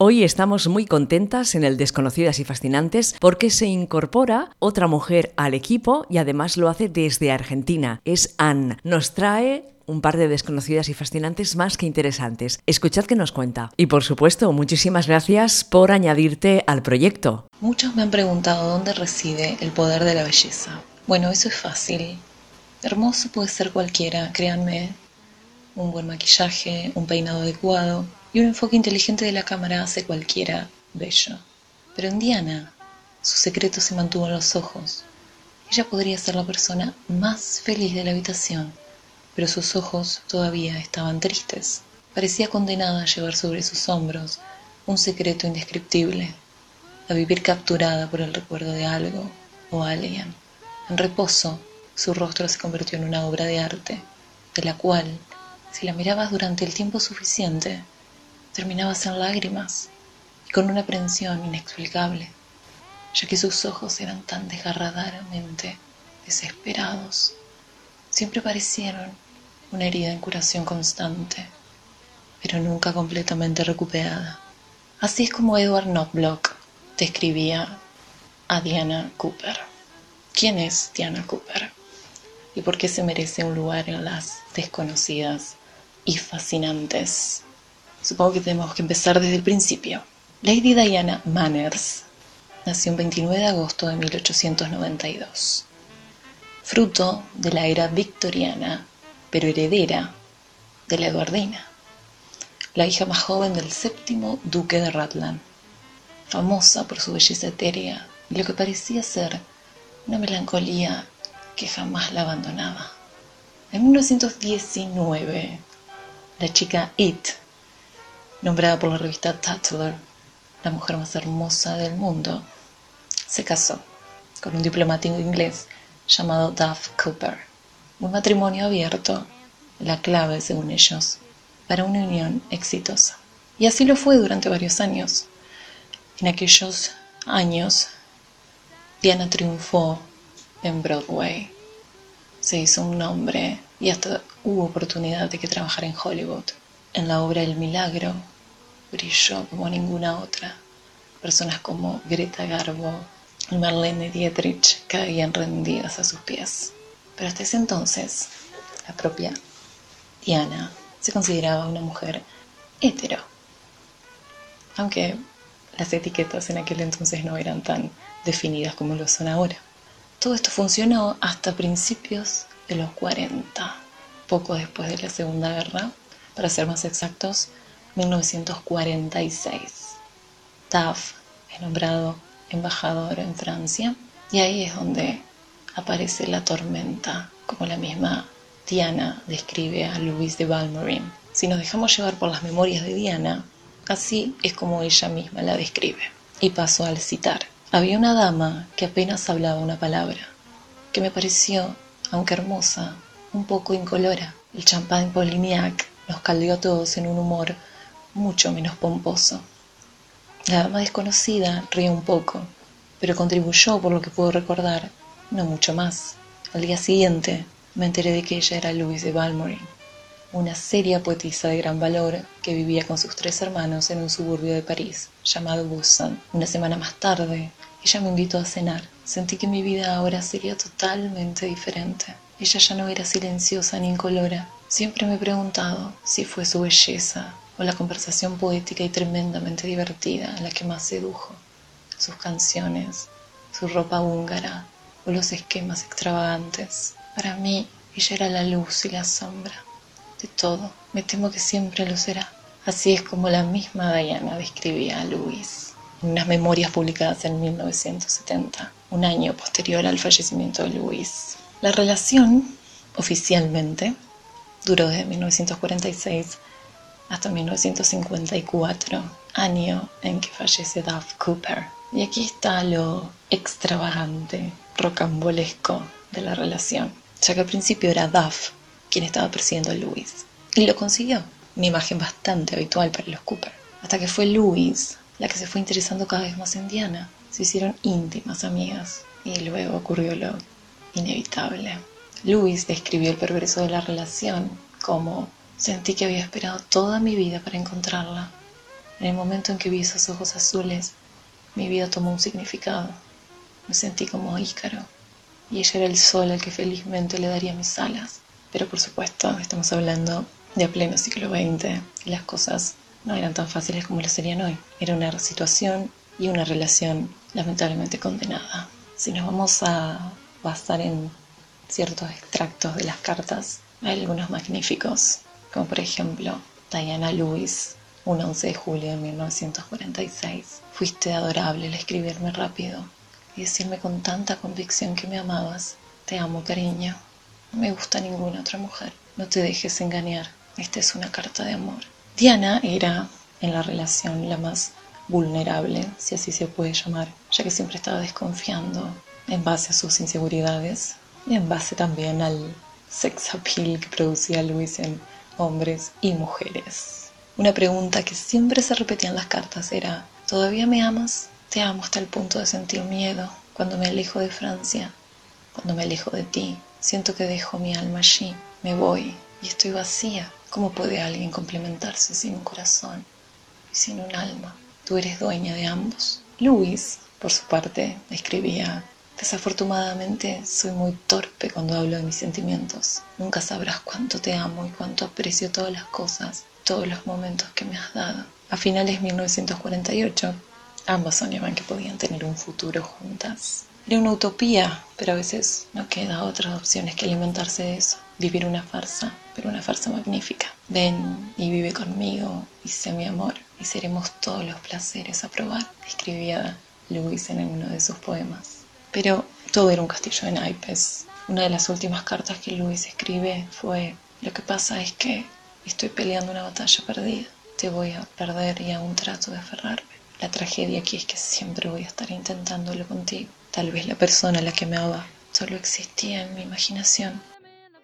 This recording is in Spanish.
Hoy estamos muy contentas en el Desconocidas y Fascinantes porque se incorpora otra mujer al equipo y además lo hace desde Argentina. Es Anne. Nos trae un par de desconocidas y fascinantes más que interesantes. Escuchad que nos cuenta. Y por supuesto, muchísimas gracias por añadirte al proyecto. Muchos me han preguntado dónde reside el poder de la belleza. Bueno, eso es fácil. Hermoso puede ser cualquiera, créanme. Un buen maquillaje, un peinado adecuado, y un enfoque inteligente de la cámara hace cualquiera bello. Pero en Diana, su secreto se mantuvo en los ojos. Ella podría ser la persona más feliz de la habitación, pero sus ojos todavía estaban tristes. Parecía condenada a llevar sobre sus hombros un secreto indescriptible, a vivir capturada por el recuerdo de algo o alguien. En reposo, su rostro se convirtió en una obra de arte, de la cual, si la mirabas durante el tiempo suficiente, terminabas en lágrimas y con una aprensión inexplicable, ya que sus ojos eran tan desgarradoramente desesperados. Siempre parecieron una herida en curación constante, pero nunca completamente recuperada. Así es como Edward Knobloch describía a Diana Cooper. ¿Quién es Diana Cooper? ¿Y por qué se merece un lugar en las desconocidas y fascinantes Supongo que tenemos que empezar desde el principio. Lady Diana Manners nació el 29 de agosto de 1892, fruto de la era victoriana, pero heredera de la Eduardina, la hija más joven del séptimo duque de Rutland, famosa por su belleza etérea y lo que parecía ser una melancolía que jamás la abandonaba. En 1919, la chica It nombrada por la revista Tatler la mujer más hermosa del mundo, se casó con un diplomático inglés llamado Duff Cooper. Un matrimonio abierto, la clave, según ellos, para una unión exitosa. Y así lo fue durante varios años. En aquellos años, Diana triunfó en Broadway. Se hizo un nombre y hasta hubo oportunidad de que trabajara en Hollywood en la obra El Milagro brilló como ninguna otra. Personas como Greta Garbo y Marlene Dietrich caían rendidas a sus pies. Pero hasta ese entonces, la propia Diana se consideraba una mujer hetero. Aunque las etiquetas en aquel entonces no eran tan definidas como lo son ahora. Todo esto funcionó hasta principios de los 40, poco después de la Segunda Guerra, para ser más exactos, 1946. Taft es nombrado embajador en Francia y ahí es donde aparece la tormenta, como la misma Diana describe a Louis de Valmorin. Si nos dejamos llevar por las memorias de Diana, así es como ella misma la describe. Y paso al citar. Había una dama que apenas hablaba una palabra, que me pareció, aunque hermosa, un poco incolora. El champán Polignac nos caldeó a todos en un humor mucho menos pomposo. La dama desconocida ríe un poco, pero contribuyó, por lo que puedo recordar, no mucho más. Al día siguiente me enteré de que ella era Louise de Balmorin, una seria poetisa de gran valor que vivía con sus tres hermanos en un suburbio de París llamado Busan. Una semana más tarde, ella me invitó a cenar. Sentí que mi vida ahora sería totalmente diferente. Ella ya no era silenciosa ni incolora. Siempre me he preguntado si fue su belleza o la conversación poética y tremendamente divertida la que más sedujo, sus canciones, su ropa húngara o los esquemas extravagantes. Para mí, ella era la luz y la sombra de todo. Me temo que siempre lo será. Así es como la misma Diana describía a Luis unas memorias publicadas en 1970, un año posterior al fallecimiento de Luis. La relación, oficialmente, duró desde 1946 hasta 1954, año en que fallece Duff Cooper. Y aquí está lo extravagante, rocambolesco de la relación, ya que al principio era Duff quien estaba persiguiendo a Louis. Y lo consiguió, una imagen bastante habitual para los Cooper. Hasta que fue Louis la que se fue interesando cada vez más en Diana. Se hicieron íntimas amigas y luego ocurrió lo inevitable. Louis describió el progreso de la relación como Sentí que había esperado toda mi vida para encontrarla. En el momento en que vi esos ojos azules, mi vida tomó un significado. Me sentí como Ícaro, y ella era el sol al que felizmente le daría mis alas. Pero por supuesto, estamos hablando de pleno siglo XX y las cosas no eran tan fáciles como lo serían hoy. Era una situación y una relación lamentablemente condenada. Si nos vamos a basar en ciertos extractos de las cartas, hay algunos magníficos, como por ejemplo Diana Lewis, un 11 de julio de 1946. Fuiste adorable al escribirme rápido y decirme con tanta convicción que me amabas. Te amo, cariño. No me gusta ninguna otra mujer. No te dejes engañar. Esta es una carta de amor. Diana era en la relación la más vulnerable, si así se puede llamar, ya que siempre estaba desconfiando en base a sus inseguridades y en base también al sex appeal que producía Luis en hombres y mujeres. Una pregunta que siempre se repetía en las cartas era, ¿todavía me amas? Te amo hasta el punto de sentir miedo cuando me alejo de Francia, cuando me alejo de ti. Siento que dejo mi alma allí, me voy y estoy vacía. ¿Cómo puede alguien complementarse sin un corazón y sin un alma? Tú eres dueña de ambos. Luis, por su parte, escribía Desafortunadamente soy muy torpe cuando hablo de mis sentimientos. Nunca sabrás cuánto te amo y cuánto aprecio todas las cosas, todos los momentos que me has dado. A finales de 1948, ambos soñaban que podían tener un futuro juntas. Una utopía, pero a veces no queda otras opciones que alimentarse de eso. Vivir una farsa, pero una farsa magnífica. Ven y vive conmigo y sé mi amor y seremos todos los placeres a probar, escribía Luis en uno de sus poemas. Pero todo era un castillo de naipes. Una de las últimas cartas que Luis escribe fue, lo que pasa es que estoy peleando una batalla perdida. Te voy a perder y aún trato de aferrarme. La tragedia aquí es que siempre voy a estar intentándolo contigo. Tal vez la persona a la que me amaba solo existía en mi imaginación.